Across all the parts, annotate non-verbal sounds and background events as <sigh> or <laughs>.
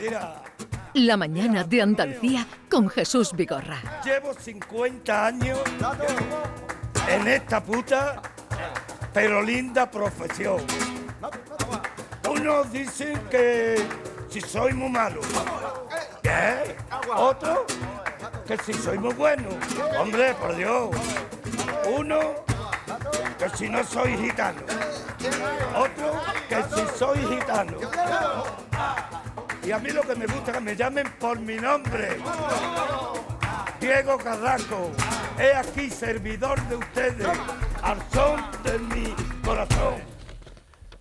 Mira, La mañana de Andalucía con Jesús Vigorra. llevo 50 años en esta puta, pero linda profesión. Unos dicen que si soy muy malo. ¿Qué? Otro que si soy muy bueno. Hombre, por Dios. Uno que si no soy gitano. Otro que si soy gitano. Y a mí lo que me gusta es que me llamen por mi nombre. Diego Carrasco, he aquí servidor de ustedes, al son de mi corazón.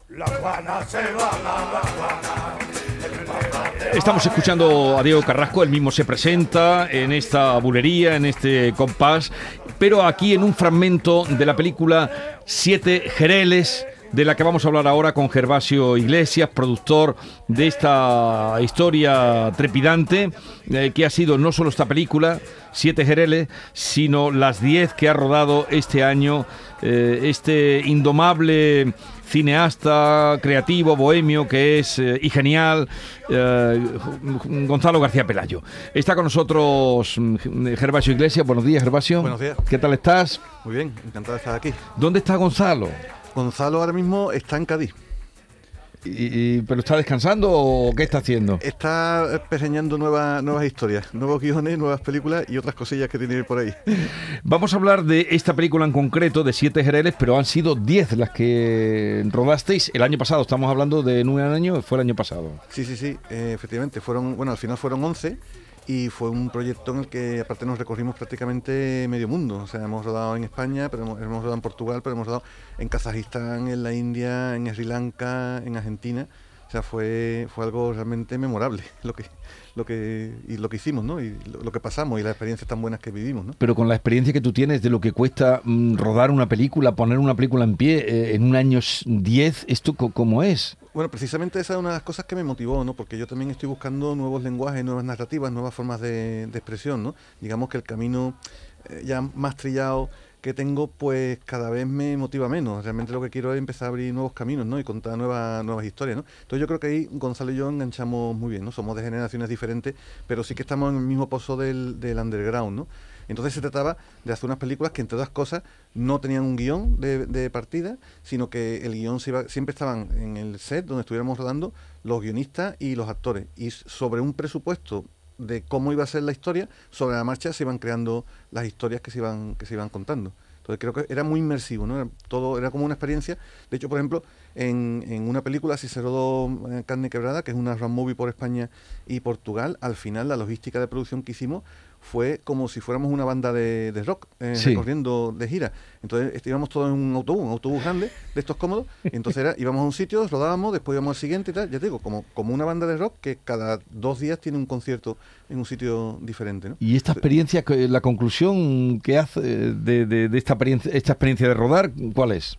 La Juana se va, la, Juana. Estamos escuchando a Diego Carrasco, él mismo se presenta en esta bulería, en este compás, pero aquí en un fragmento de la película Siete Jereles, de la que vamos a hablar ahora con Gervasio Iglesias, productor de esta historia trepidante, eh, que ha sido no solo esta película, Siete Jereles, sino las diez que ha rodado este año eh, este indomable cineasta creativo, bohemio, que es eh, y genial, eh, Gonzalo García Pelayo. Está con nosotros mm, Gervasio Iglesias. Buenos días, Gervasio. Buenos días. ¿Qué tal estás? Muy bien, encantado de estar aquí. ¿Dónde está Gonzalo? Gonzalo ahora mismo está en Cádiz. Y- y- ¿Pero está descansando o qué está haciendo? Está pergeñando nuevas, nuevas historias, nuevos guiones, nuevas películas y otras cosillas que tiene por ahí. Vamos a hablar de esta película en concreto, de Siete Jereles, pero han sido 10 las que rodasteis el año pasado. Estamos hablando de un año, fue el año pasado. Sí, sí, sí, eh, efectivamente. Fueron, bueno, al final fueron 11 y fue un proyecto en el que aparte nos recorrimos prácticamente medio mundo. O sea, hemos rodado en España, pero hemos, hemos rodado en Portugal, pero hemos rodado en Kazajistán, en la India, en Sri Lanka, en Argentina. O sea, fue, fue algo realmente memorable <laughs> lo que, lo que, y lo que hicimos, ¿no? Y lo, lo que pasamos y las experiencias tan buenas que vivimos, ¿no? Pero con la experiencia que tú tienes de lo que cuesta mm, rodar una película, poner una película en pie eh, en un año 10, ¿esto cómo es? Bueno, precisamente esa es una de las cosas que me motivó, ¿no? Porque yo también estoy buscando nuevos lenguajes, nuevas narrativas, nuevas formas de, de expresión, ¿no? Digamos que el camino eh, ya más trillado que tengo, pues cada vez me motiva menos. Realmente lo que quiero es empezar a abrir nuevos caminos, ¿no? Y contar nuevas, nuevas historias, ¿no? Entonces yo creo que ahí Gonzalo y yo enganchamos muy bien, ¿no? Somos de generaciones diferentes, pero sí que estamos en el mismo pozo del, del underground, ¿no? Entonces se trataba de hacer unas películas que, entre otras cosas, no tenían un guion de, de partida, sino que el guion se iba, siempre estaban en el set donde estuviéramos rodando los guionistas y los actores. Y sobre un presupuesto de cómo iba a ser la historia, sobre la marcha se iban creando las historias que se iban, que se iban contando. Entonces creo que era muy inmersivo, ¿no? Era, todo, era como una experiencia. De hecho, por ejemplo, en, en una película, rodó eh, Carne Quebrada, que es una road movie por España y Portugal, al final la logística de producción que hicimos fue como si fuéramos una banda de, de rock eh, Sí. recorriendo de gira. Entonces est- íbamos todos en un autobús, un autobús grande, de estos cómodos. y entonces era, íbamos a un sitio, rodábamos, después íbamos al siguiente y tal. Ya te digo, como, como una banda de rock que cada dos días tiene un concierto en un sitio diferente. ¿no? Y esta experiencia, la conclusión que hace de, de- de esta, experiencia, esta experiencia de rodar, ¿cuál es?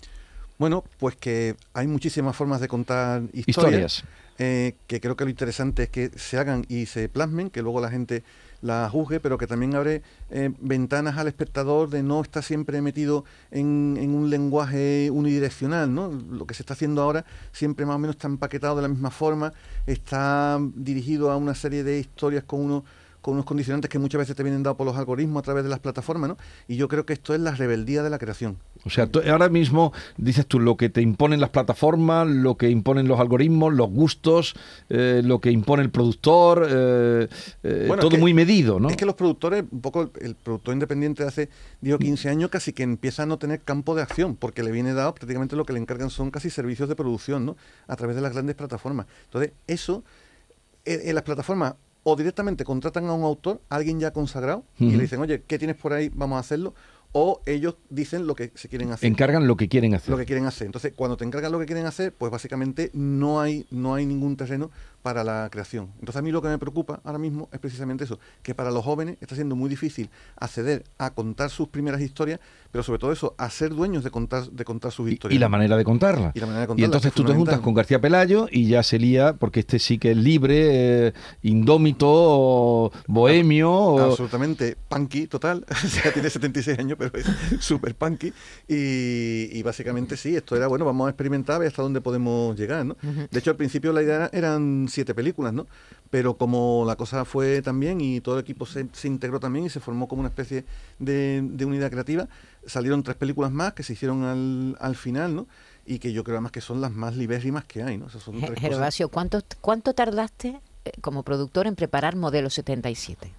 Bueno, pues que hay muchísimas formas de contar historias. Historias. eh, que creo que lo interesante es que se hagan y se plasmen, que luego la gente la juzgue, pero que también abre eh, ventanas al espectador de no estar siempre metido en, en un lenguaje unidireccional, ¿no? Lo que se está haciendo ahora siempre más o menos está empaquetado de la misma forma, está dirigido a una serie de historias con uno con unos condicionantes que muchas veces te vienen dados por los algoritmos a través de las plataformas, ¿no? Y yo creo que esto es la rebeldía de la creación. O sea, tú- ahora mismo dices tú lo que te imponen las plataformas, lo que imponen los algoritmos, los gustos, eh, lo que impone el productor, eh, eh, Bueno, es todo que- muy medido, ¿no? Es que los productores, un poco el, el productor independiente de hace 10 o 15 años casi que empieza a no tener campo de acción, porque le viene dado prácticamente lo que le encargan son casi servicios de producción, ¿no? A través de las grandes plataformas. Entonces, eso, en, en las plataformas o directamente contratan a un autor, a alguien ya consagrado, y le dicen, oye, ¿qué tienes por ahí? Vamos a hacerlo. O ellos dicen lo que se quieren hacer Encargan lo que quieren hacer. lo que quieren hacer. Entonces, cuando te encargan lo que quieren hacer, pues básicamente no hay, no hay ningún terreno para la creación. Entonces, a mí lo que me preocupa ahora mismo es precisamente eso, que para los jóvenes está siendo muy difícil acceder a contar sus primeras historias, pero sobre todo eso, a ser dueños de contar, de contar sus historias. y la manera de contarla. Y la manera de Y contarla, entonces tú te juntas con García Pelayo y ya se lía, porque este sí que es libre, eh, indómito, o bohemio. o- absolutamente punky total, <laughs> o sea, tiene 76 años, pero es <laughs> súper punky. Y, y básicamente sí, esto era, bueno, vamos a experimentar a ver hasta dónde podemos llegar, ¿no? De hecho, al principio la idea era- eran siete películas, ¿no? Pero como la cosa fue también y todo el equipo se, se integró también y se formó como una especie de, de unidad creativa, salieron tres películas más que se hicieron al, al final, ¿no? Y que yo creo además que son las más libérrimas que hay, ¿no? Esas son tres cosas- Gervasio, ¿cuánto, ¿cuánto tardaste eh, como productor en preparar Modelo 77?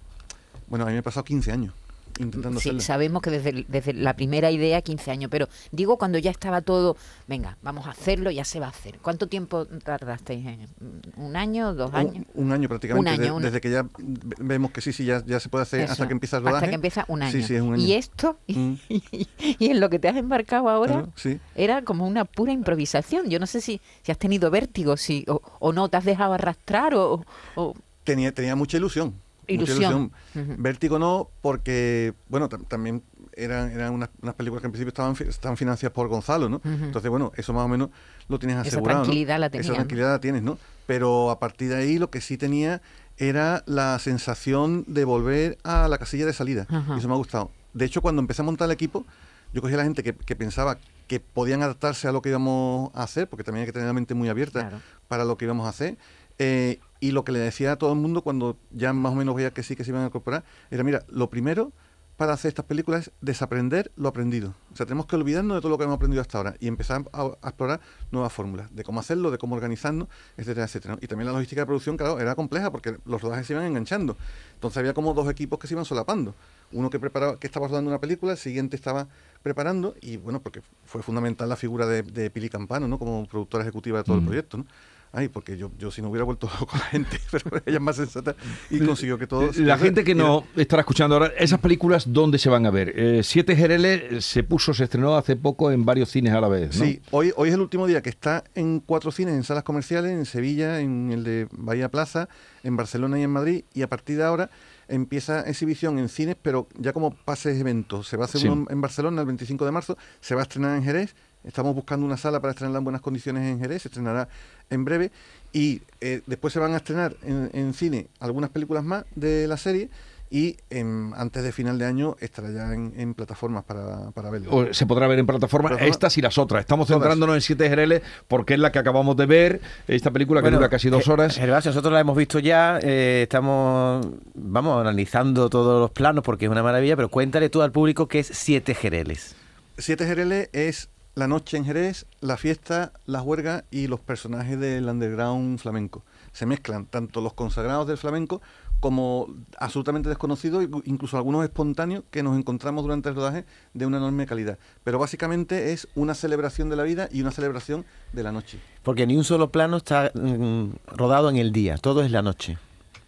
Bueno, a mí me he pasado 15 años intentando Sí, hacerlo. sabemos que desde, desde la primera idea, 15 años, pero digo cuando ya estaba todo, venga, vamos a hacerlo, ya se va a hacer. ¿Cuánto tiempo tardaste? en- ¿Un año? ¿Dos años? Un, un año prácticamente, Un año, de- un- desde que ya ve- vemos que sí, sí, ya, ya se puede hacer Eso, hasta que empieza el rodaje. Hasta que empieza un año. Sí, sí, es un año. Y esto, Mm. <laughs> y, en lo que te has embarcado ahora, Claro, sí. era como una pura improvisación. Yo no sé si, si has tenido vértigo si, o, o no, te has dejado arrastrar o... o- Tenía, tenía mucha ilusión. Mucha Ilusión. Vértigo no, porque, bueno, tam- también eran, eran unas, unas películas que en principio estaban, estaban financiadas por Gonzalo, ¿no? Entonces, bueno, eso más o menos lo tienes Esa asegurado. ¿no? tranquilidad la tenías, Esa ¿no? tranquilidad la tienes, ¿no? Pero a partir de ahí lo que sí tenía era la sensación de volver a la casilla de salida. Y eso me ha gustado. De hecho, cuando empecé a montar el equipo, yo cogí a la gente que, que pensaba que podían adaptarse a lo que íbamos a hacer, porque también hay que tener la mente muy abierta Claro. para lo que íbamos a hacer. Eh, y lo que le decía a todo el mundo cuando ya más o menos veía que sí que se iban a incorporar, era, mira, lo primero para hacer estas películas es desaprender lo aprendido. O sea, tenemos que olvidarnos de todo lo que hemos aprendido hasta ahora y empezar a, a explorar nuevas fórmulas de cómo hacerlo, de cómo organizarnos, etcétera, etcétera. Y también la logística de producción, claro, era compleja porque los rodajes se iban enganchando. Entonces había como dos equipos que se iban solapando. Uno que preparaba, que estaba rodando una película, el siguiente estaba preparando y bueno, porque fue fundamental la figura de, de Pili Campano, ¿no? Como productora ejecutiva de todo el proyecto, ¿no? Ay, porque yo, yo si no hubiera vuelto <laughs> loco la gente, <laughs> pero ella es más sensata y consiguió que todo... La gente que no estará escuchando ahora, esas películas, ¿dónde se van a ver? Eh, Siete Gereles se puso, se estrenó hace poco en varios cines a la vez, ¿no? Sí, hoy, hoy es el último día que está en cuatro cines, en salas comerciales, en Sevilla, en el de Bahía Plaza, en Barcelona y en Madrid, y a partir de ahora empieza exhibición en cines, pero ya como pases eventos. Se va a hacer Sí. uno en Barcelona el 25 de marzo, se va a estrenar en Jerez, estamos buscando una sala para estrenarla en buenas condiciones en Jerez, se estrenará en breve, y eh, después se van a estrenar en, en cine algunas películas más de la serie, y em, antes de final de año estará ya en, en plataformas para, para verlo. O se podrá ver en plataforma Plataforma. estas y las otras. Estamos Todas. centrándonos en Siete Gereles porque es la que acabamos de ver, esta película que Bueno, dura casi dos horas. Gervasio, nosotros la hemos visto ya, eh, estamos, vamos analizando todos los planos porque es una maravilla, pero cuéntale tú al público que es Siete Jereles. Siete Jereles es la noche en Jerez, la fiesta, la juerga y los personajes del underground flamenco. Se mezclan tanto los consagrados del flamenco como absolutamente desconocidos, incluso algunos espontáneos que nos encontramos durante el rodaje de una enorme calidad. Pero básicamente es una celebración de la vida y una celebración de la noche. Porque ni un solo plano está mm, rodado en el día, todo es la noche.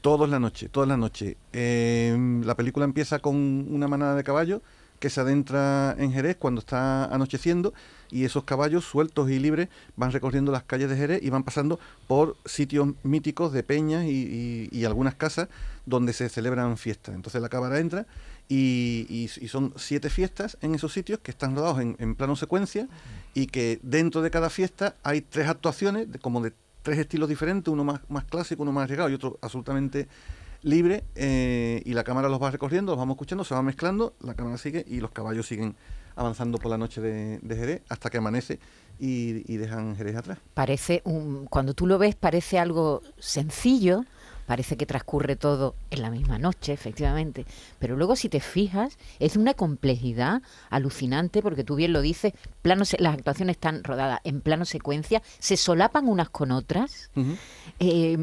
Todo es la noche, toda la noche. Eh, la película empieza con una manada de caballos que se adentra en Jerez cuando está anocheciendo y esos caballos sueltos y libres van recorriendo las calles de Jerez y van pasando por sitios míticos de peñas y, algunas casas donde se celebran fiestas. Entonces la cámara entra y, son siete fiestas en esos sitios que están rodados en, en plano secuencia y que dentro de cada fiesta hay tres actuaciones de- como de tres estilos diferentes, uno más, más clásico, uno más arriesgado y otro absolutamente libre eh, y la cámara los va recorriendo, los vamos escuchando, se va mezclando, la cámara sigue y los caballos siguen avanzando por la noche de, de Jerez hasta que amanece y, y dejan Jerez atrás. Parece un, cuando tú lo ves parece algo sencillo, parece que transcurre todo en la misma noche, efectivamente, pero luego si te fijas es de una complejidad alucinante porque tú bien lo dices, plano se- las actuaciones están rodadas en plano secuencia, se solapan unas con otras. Eh,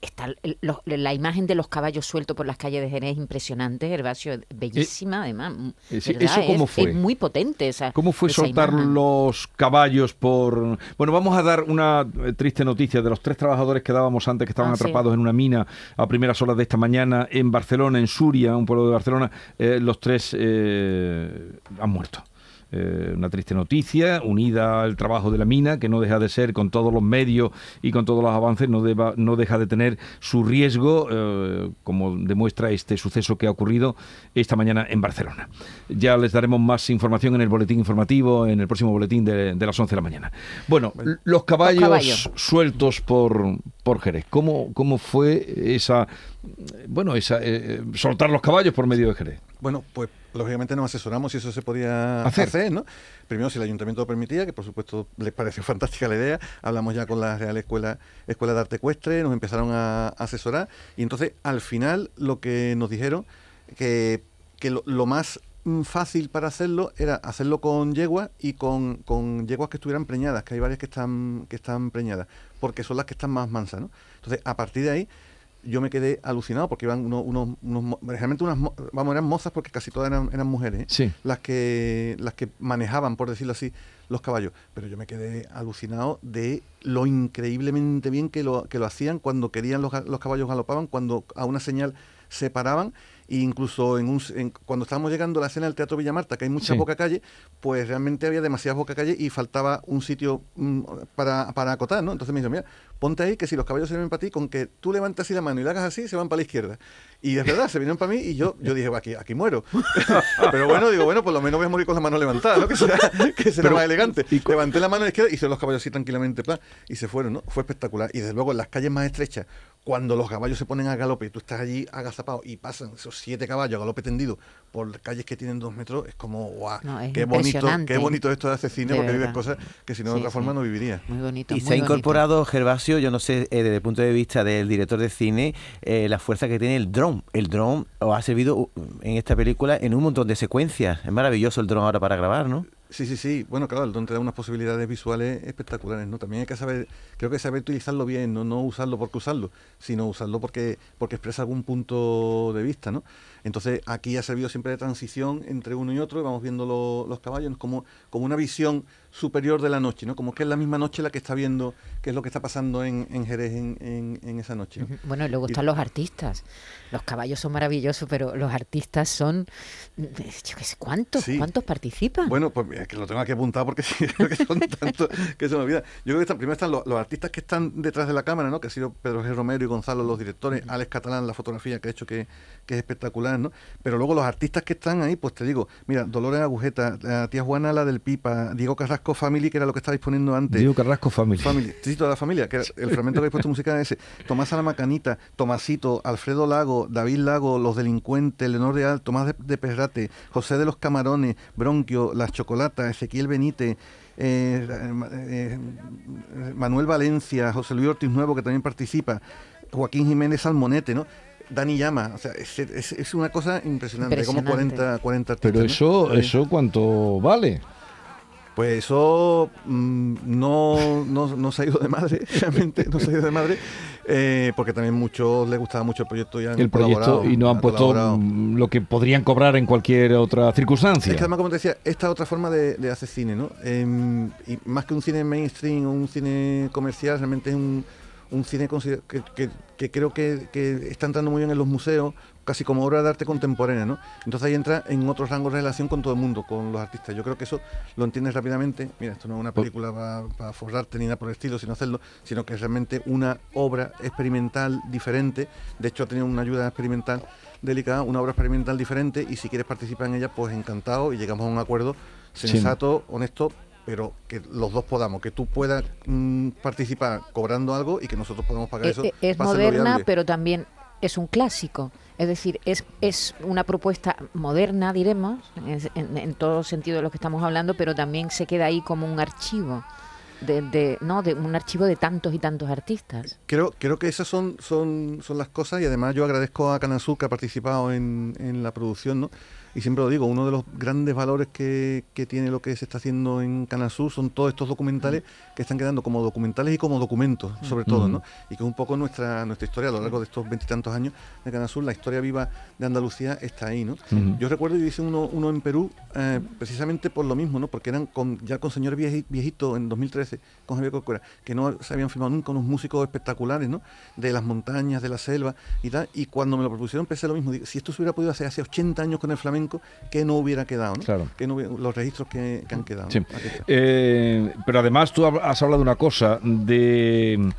está el- los- la imagen de los caballos sueltos por las calles de Jerez es impresionante, Gervasio, bellísima además. eh. ¿eso cómo Es- fue? Es muy potente esa ¿Cómo fue esa soltar imagen. los caballos por...? Bueno, vamos a dar una eh, triste noticia de los tres trabajadores que dábamos antes que estaban Ah, sí. atrapados en una mina a primeras horas de esta mañana en Barcelona, en Suria, un pueblo de Barcelona. Eh, los tres eh, han muerto. Eh, una triste noticia, unida al trabajo de la mina, que no deja de ser, con todos los medios y con todos los avances, no, deba- no deja de tener su riesgo, eh, como demuestra este suceso que ha ocurrido esta mañana en Barcelona. Ya les daremos más información en el boletín informativo, en el próximo boletín de, de las 11 de la mañana. Bueno, los caballos, caballos. sueltos por, por Jerez. ¿Cómo, ¿Cómo fue esa, bueno, esa, eh, soltar los caballos por medio de Jerez? Bueno, pues lógicamente nos asesoramos si eso se podía Hacer. hacer, ¿no? Primero si el ayuntamiento lo permitía, que por supuesto les pareció <laughs> fantástica la idea, hablamos ya con la Real Escuela, Escuela de Arte Ecuestre, nos empezaron a asesorar y entonces al final lo que nos dijeron que, que lo, lo más fácil para hacerlo era hacerlo con yeguas y con, con yeguas que estuvieran preñadas, que hay varias que están, que están preñadas, porque son las que están más mansas, ¿no? Entonces, a partir de ahí, yo me quedé alucinado porque iban unos, unos, unos realmente unas, mo- vamos, eran mozas porque casi todas eran, eran mujeres, ¿eh? Sí. las que las que manejaban, por decirlo así, los caballos. Pero yo me quedé alucinado de lo increíblemente bien que lo, que lo hacían cuando querían los, los caballos galopaban, cuando a una señal se paraban e incluso en un, en- cuando estábamos llegando a la escena del Teatro Villamarta, que hay mucha Sí. boca calle, pues realmente había demasiadas boca calle y faltaba un sitio mm, para, para acotar, ¿no? Entonces me dijo, mira, ponte ahí que si los caballos se ven para ti, con que tú levantas así la mano y la hagas así, se van para la izquierda. Y es verdad, se vinieron para mí y yo, yo dije, aquí, aquí muero. <laughs> <laughs> Pero bueno, digo, bueno, por lo menos voy a morir con la mano levantada, ¿no? Que será, que será Pero, más elegante. y Levanté la mano izquierda y hice los caballos así tranquilamente, plan, y se fueron, ¿no? Fue espectacular. Y desde luego en las calles más estrechas, cuando los caballos se ponen a galope y tú estás allí agazapado y pasan esos siete caballos a galope tendido por calles que tienen dos metros, es como, guau, No, es qué bonito, qué bonito esto de hacer cine, De porque vives verdad. cosas que si no de otra sí. forma no viviría. Muy bonito. Y muy se ha incorporado, Gervasio, yo no sé, eh, desde el punto de vista del director de cine, eh, la fuerza que tiene el El dron ha servido en esta película en un montón de secuencias. Es maravilloso el dron ahora para grabar, ¿no? Sí, sí, sí. Bueno, claro, el don te da unas posibilidades visuales espectaculares, ¿no? También hay que saber, creo que saber utilizarlo bien, no, no usarlo porque usarlo, sino usarlo porque, porque expresa algún punto de vista, ¿no? Entonces, aquí ha servido siempre de transición entre uno y otro, y vamos viendo lo- los caballos como, como una visión superior de la noche, ¿no? Como que es la misma noche la que está viendo qué es lo que está pasando en, en Jerez en, en- en esa noche. Bueno, y luego Y- están los artistas. Los caballos son maravillosos, pero los artistas son, yo qué sé, ¿cuántos? Sí. ¿Cuántos participan? Bueno, pues es que lo tengo aquí apuntado porque <laughs> sí, que son tantos que se me olvida. Yo creo que primero están los, los artistas que están detrás de la cámara, ¿no? Que ha sido Pedro G. Romero y Gonzalo los directores, Alex Catalán la fotografía que ha hecho que, que es espectacular, ¿no? Pero luego los artistas que están ahí, pues te digo, mira, Dolores Agujeta, la tía Juana la del Pipa, Diego Carrasco Family, que era lo que estaba disponiendo antes. Diego Carrasco Family. Family, sí, toda la familia, que era el fragmento que he puesto musical es ese. Tomás Alamacanita, Tomasito, Alfredo Lago, David Lago, Los Delincuentes, Leonor Real, Tomás de, de Perrate, José de los Camarones, Bronquio, Las Ezequiel Benítez, eh, eh, Manuel Valencia, José Luis Ortiz Nuevo, que también participa, Joaquín Jiménez Salmonete, ¿no? Dani Llama, o sea, es, es- es una cosa impresionante, como Impresionante. 40, 40 artistas. Pero eso, eso ¿cuánto vale? Pues eso mm, no, no, no se ha ido de madre, <laughs> realmente no se ha ido de madre, eh, porque también muchos les gustaba mucho el proyecto y han El proyecto y no han puesto colaborado. lo que podrían cobrar en cualquier otra circunstancia. Es que además, como te decía, esta otra forma de, de hacer cine, ¿no? Em, y más que un cine mainstream o un cine comercial, realmente es un, un cine que, que- que creo que, que está entrando muy bien en los museos, casi como obra de arte contemporánea, ¿no? Entonces ahí entra en otros rangos de relación con todo el mundo, con los artistas. Yo creo que eso lo entiendes rápidamente. Mira, esto no es una película para forrarte ni nada por el estilo, sino hacerlo, sino que es realmente una obra experimental diferente. De hecho, ha tenido una ayuda experimental delicada, una obra experimental diferente, y si quieres participar en ella, pues encantado y llegamos a un acuerdo sensato, honesto, pero que los dos podamos, que tú puedas mm, participar cobrando algo y que nosotros podamos pagar Eh, eso. eh, es moderna, viable. pero también es un clásico. Es decir, es, es una propuesta moderna, diremos, en, en- en todo sentido de lo que estamos hablando, pero también se queda ahí como un archivo. De, de- no de un archivo de tantos y tantos artistas Creo, creo que esas son, son, son las cosas y además yo agradezco a Canal Sur que ha participado en, en la producción, ¿no? Y siempre lo digo, uno de los grandes valores que, que tiene lo que se está haciendo en Canal Sur son todos estos documentales que están quedando como documentales y como documentos, sobre todo, ¿no? Y que un poco nuestra, nuestra historia a lo largo de estos veintitantos años de Canal Sur, la historia viva de Andalucía está ahí, ¿no? Yo recuerdo, yo hice uno, uno en Perú eh, precisamente por lo mismo, ¿no? Porque eran con, ya con señor vieji- viejito en 2013, con Javier Corcuera, que no se habían filmado nunca unos músicos espectaculares, ¿no? De las montañas, de la selva y tal. Y cuando me lo propusieron pensé lo mismo. Digo, si esto se hubiera podido hacer hace 80 años con el flamenco, que no hubiera quedado, ¿no? Claro. Que no hubiera- los registros que, que han quedado. Sí. Eh, pero además tú has hablado de una cosa, de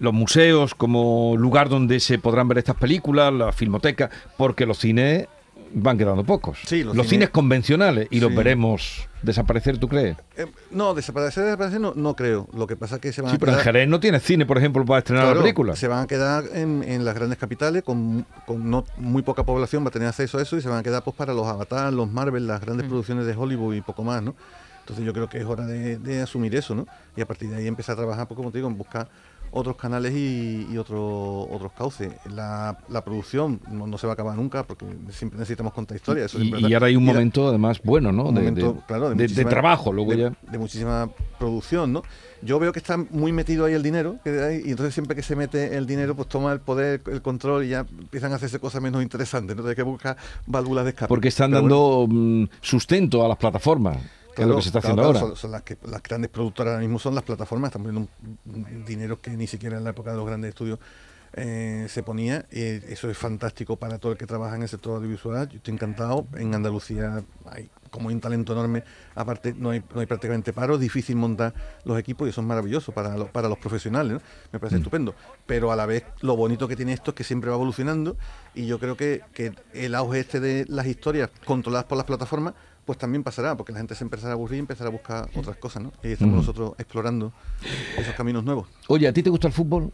los museos como lugar donde se podrán ver estas películas, la filmoteca, porque los cines van quedando pocos. Sí, los los, cines- cines convencionales y los veremos desaparecer, ¿tú crees? Eh, no, desaparecer, desaparecer no, no creo. Lo que pasa es que se van Sí, a pero en. Jerez no tienes cine, por ejemplo, para estrenar Claro, la película. Se van a quedar en, en las grandes capitales con, con no, muy poca población, va a tener acceso a eso y se van a quedar pues para los Avatar, los Marvel, las grandes producciones de Hollywood y poco más, ¿no? Entonces yo creo que es hora de, de asumir eso, ¿no? Y a partir de ahí empezar a trabajar, pues como te digo, en buscar otros canales y, y otro- otros cauces. La, la producción no, no se va a acabar nunca porque siempre necesitamos contar historias. Eso Y, ahora hay un momento, además, bueno, ¿no? un De, momento, de- claro, de- de muchísima- trabajo, luego de, ya. de muchísima producción, ¿no? Yo veo que está muy metido ahí el dinero, que hay, y entonces siempre que se mete el dinero, pues toma el poder, el control y ya empiezan a hacerse cosas menos interesantes, ¿no? Hay que buscar válvulas de escape. Porque están Pero dando mm, sustento a las plataformas, que es lo claro, que se está claro, haciendo claro, ahora. Son, son las, que, las grandes productoras ahora mismo son las plataformas, están poniendo un, un dinero que ni siquiera en la época de los grandes estudios eh, se ponía. Eso es fantástico para todo el que trabaja en el sector audiovisual. Yo estoy encantado. En Andalucía hay como hay un talento enorme. Aparte, no hay, no hay prácticamente paro, es difícil montar los equipos y eso es maravilloso para, los para los profesionales. ¿no? Me Mm. parece estupendo. Pero a la vez, lo bonito que tiene esto es que siempre va evolucionando y yo creo que, que el auge este de las historias controladas por las plataformas pues también pasará, porque la gente se empezará a aburrir y empezará a buscar otras cosas, ¿no? Y estamos Mm. nosotros explorando esos caminos nuevos. Oye, ¿a ti te gusta el fútbol?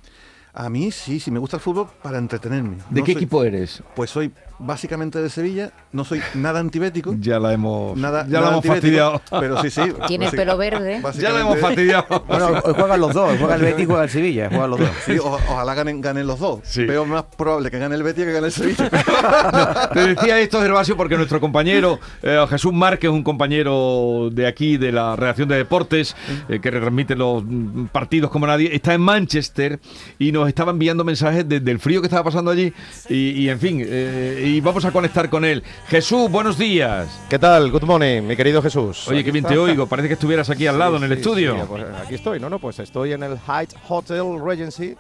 A mí sí, sí me gusta el fútbol para entretenerme. ¿De No qué soy- equipo eres? Pues soy básicamente de Sevilla, no soy nada antibético. Ya la hemos, Nada, ya la nada hemos antibético, fastidiado. Pero sí, sí. Tiene el pelo verde. Ya la hemos fastidiado. Bueno, hoy juegan los dos, juega el Betis y juega el Sevilla, juegan los dos. Sí, o- ojalá ganen, ganen los dos. Sí. Veo más probable que gane el Betis que gane el Sevilla. <laughs> Te decía esto, Gervasio, porque nuestro compañero eh, Jesús Márquez, un compañero de aquí, de la redacción de deportes, eh, que retransmite los mm, partidos como nadie, está en Manchester y nos estaba enviando mensajes de- del frío que estaba pasando allí. Y, y, en fin, eh, y vamos a conectar con él. Jesús, buenos días. ¿Qué tal? Good morning, mi querido Jesús. Oye, qué bien está. te oigo. Parece que estuvieras aquí al lado, Sí, en el sí, estudio. sí, pues aquí estoy, no, no, pues estoy en el Hyatt Hotel Regency,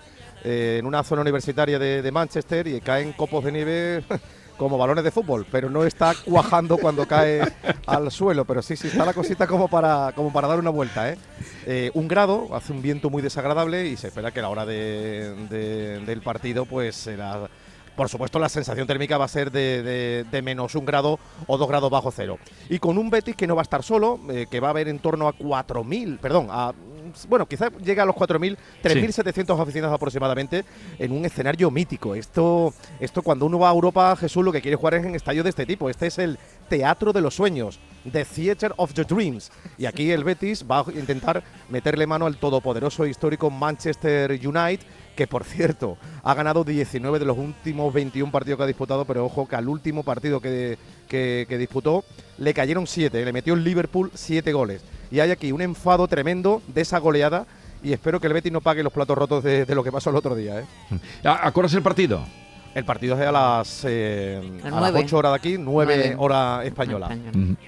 eh, en una zona universitaria de, de Manchester y caen copos de nieve como balones de fútbol, pero no está cuajando cuando cae al suelo, pero sí, sí está la cosita como para, como para dar una vuelta, ¿eh? Eh, un grado, hace un viento muy desagradable y se espera que a la hora de- de- del partido pues será... Por supuesto, la sensación térmica va a ser de, de- de menos un grado o dos grados bajo cero. Y con un Betis que no va a estar solo, eh, que va a haber en torno a 4.000, perdón, a, bueno, quizás llegue a los 4.000, 3.700 aficionados aproximadamente en un escenario mítico. Esto, esto cuando uno va a Europa, Jesús, lo que quiere jugar es en estadios de este tipo. Este es el Teatro de los Sueños, The Theater of the Dreams. Y aquí el Betis va a intentar meterle mano al todopoderoso e histórico Manchester United, que por cierto ha ganado 19 de los últimos 21 partidos que ha disputado, pero ojo que al último partido que, que- que disputó le cayeron 7, le metió el Liverpool 7 goles. Y hay aquí un enfado tremendo de esa goleada y espero que el Betis no pague los platos rotos de, de lo que pasó el otro día. ¿eh? ¿A- ¿Acuerdas el partido? El partido es a las, eh, A a las nueve. 8 horas de aquí, 9 Nueve. hora española.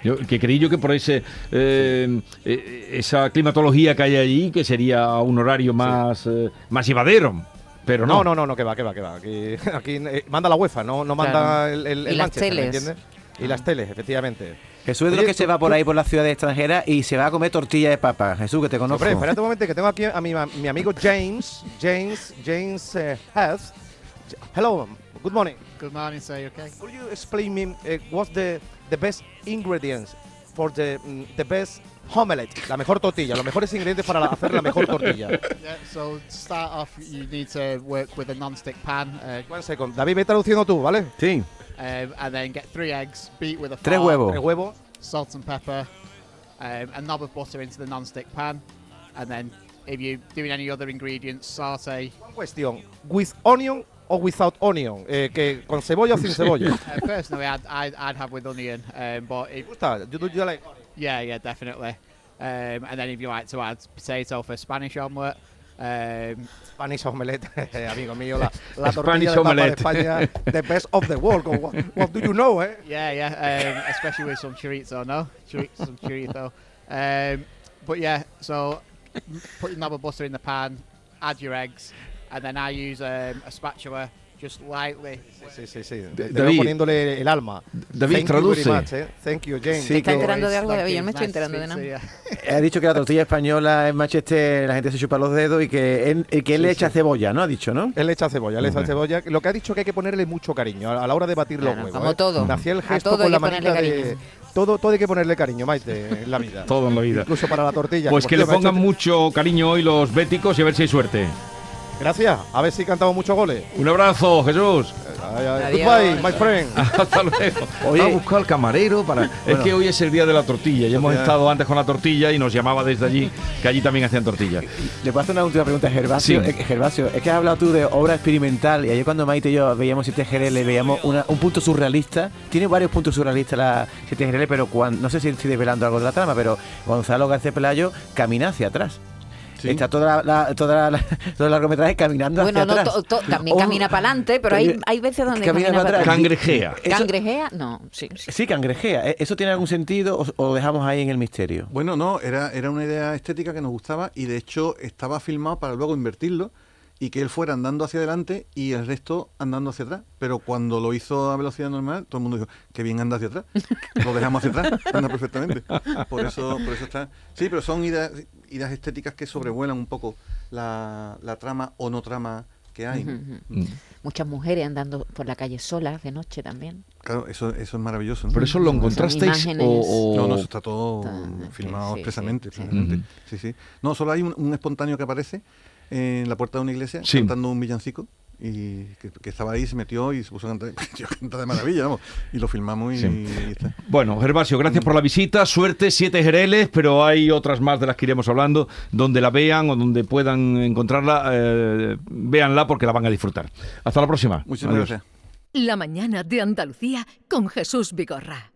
Yo, que creí yo que por ese eh, eh, esa climatología que hay allí, que sería un horario más, eh, más llevadero. Pero no. No, no, no, no, que va, que va, que va. Aquí, <laughs> aquí, eh, manda la UEFA, no, no manda Claro. el, el, Y el las Manchester, ¿me teles. entiendes? Y las teles, efectivamente. Jesús es de los que se va por tú- ahí por las ciudades extranjeras y se va a comer tortilla de papa. Jesús, que te conozco. Hombre, espérate un momento que tengo aquí a mi, mi amigo James, James, James Heath. Hello, good morning. Good morning, sir. You okay? Could you explain me uh, what's the, the best ingredients for the, mm, the best omelette? La mejor tortilla, los mejores ingredientes para la- hacer la mejor tortilla. <laughs> Yeah. So to start off, you need to work with a non-stick pan, uh, One second. David, ve traduciendo tú, ¿vale? Sí, um, and then get three eggs, beat with a tres fork, huevos. Tres huevos. salt and pepper, um, a knob of butter into the non-stick pan, and then if you're doing any other ingredients, saute. One question. With onion or without onion? Eh, que con cebolla o sin cebolla. <laughs> Uh, personally, I'd, I'd, I'd have with onion, um, but if, You do you like yeah, yeah, definitely. Um, and then if you like to add potato for Spanish omelette, um, Spanish omelette, <laughs> amigo mío, la, la tortilla Spanish de papa de omelette. España, the best of the world. What, what do you know, eh? Yeah, yeah, um, especially with some chorizo, no? Chori- some chorizo. Um, but yeah, so put your knob of butter in the pan, add your eggs, and then I use um, a spatula just lightly. Sí, sí, sí. David. poniéndole el alma. David, Thank you traduce. very much, eh. Thank you, Jane. Sí, ¿Te está que- enterando de algo, David? Yo no me estoy enterando de nada. you. Ha dicho que la tortilla española en Manchester la gente se chupa los dedos y que él, que él le echa cebolla, ¿no? Ha dicho, ¿no? Él le echa cebolla, él le echa cebolla. Lo que ha dicho que hay que ponerle mucho cariño a, la hora de batir los Claro, huevos. como ¿eh? todo. Hacía el A gesto todo con la manita de. Todo, todo hay que ponerle cariño, Maite, en la vida. <laughs> Todo en la vida. Incluso para la tortilla. Pues por que le pongan mucho cariño hoy los béticos y a ver si hay suerte. Gracias. A ver si cantamos muchos goles. Un abrazo, Jesús. Adiós. Goodbye, my friend. <laughs> Hasta luego. Oye. ha buscado al camarero para. Es que hoy es el día de la tortilla. Ya hemos estado antes con la tortilla y nos llamaba desde allí, que allí también hacían tortilla. Le puedo hacer una última pregunta a Gervasio. Sí. Eh, Gervasio, es que has hablado tú de obra experimental y ayer cuando Maite y yo veíamos Siete Jerez le veíamos una- un punto surrealista. Tiene varios puntos surrealistas la Siete Jerez, pero cuando, no sé si estoy desvelando algo de la trama, pero Gonzalo García Pelayo camina hacia atrás. Sí. Está toda la, la- toda la- <laughs> todo el largometraje caminando Bueno, hacia no, atrás. to- to- también Oh, camina para adelante, pero hay, hay veces donde camina camina, para atrás. Cangrejea. Eso- ¿Cangrejea? No, sí, sí. Sí, cangrejea. ¿Eh? ¿Eso tiene algún sentido o, o dejamos ahí en el misterio? Bueno, no, era, era una idea estética que nos gustaba y de hecho estaba filmado para luego invertirlo y que él fuera andando hacia adelante y el resto andando hacia atrás. Pero cuando lo hizo a velocidad normal, todo el mundo dijo, que bien anda hacia atrás. <laughs> Lo dejamos hacia atrás, anda perfectamente. Por eso, por eso está. Sí, pero son ideas, ideas estéticas que sobrevuelan un poco la, la trama o no trama que hay. Ujú, ujú. Muchas mujeres andando por la calle solas de noche también. Claro, eso, eso es maravilloso. ¿no? ¿Pero eso lo encontrasteis imágenes. o, o- No, no, eso está todo Está- filmado sí, expresamente. sí, sí. Sí, sí. No, solo hay un, un espontáneo que aparece en la puerta de una iglesia Sí. cantando un villancico y que, que estaba ahí, se metió y se puso a cantar. <laughs> De maravilla, vamos. Y lo filmamos y, Sí. y está. Bueno, Gervasio, gracias por la visita. Suerte, siete Jereles, pero hay otras más de las que iremos hablando. Donde la vean o donde puedan encontrarla, eh, véanla porque la van a disfrutar. Hasta la próxima. Muchísimas Adiós. gracias. La mañana de Andalucía con Jesús Vigorra.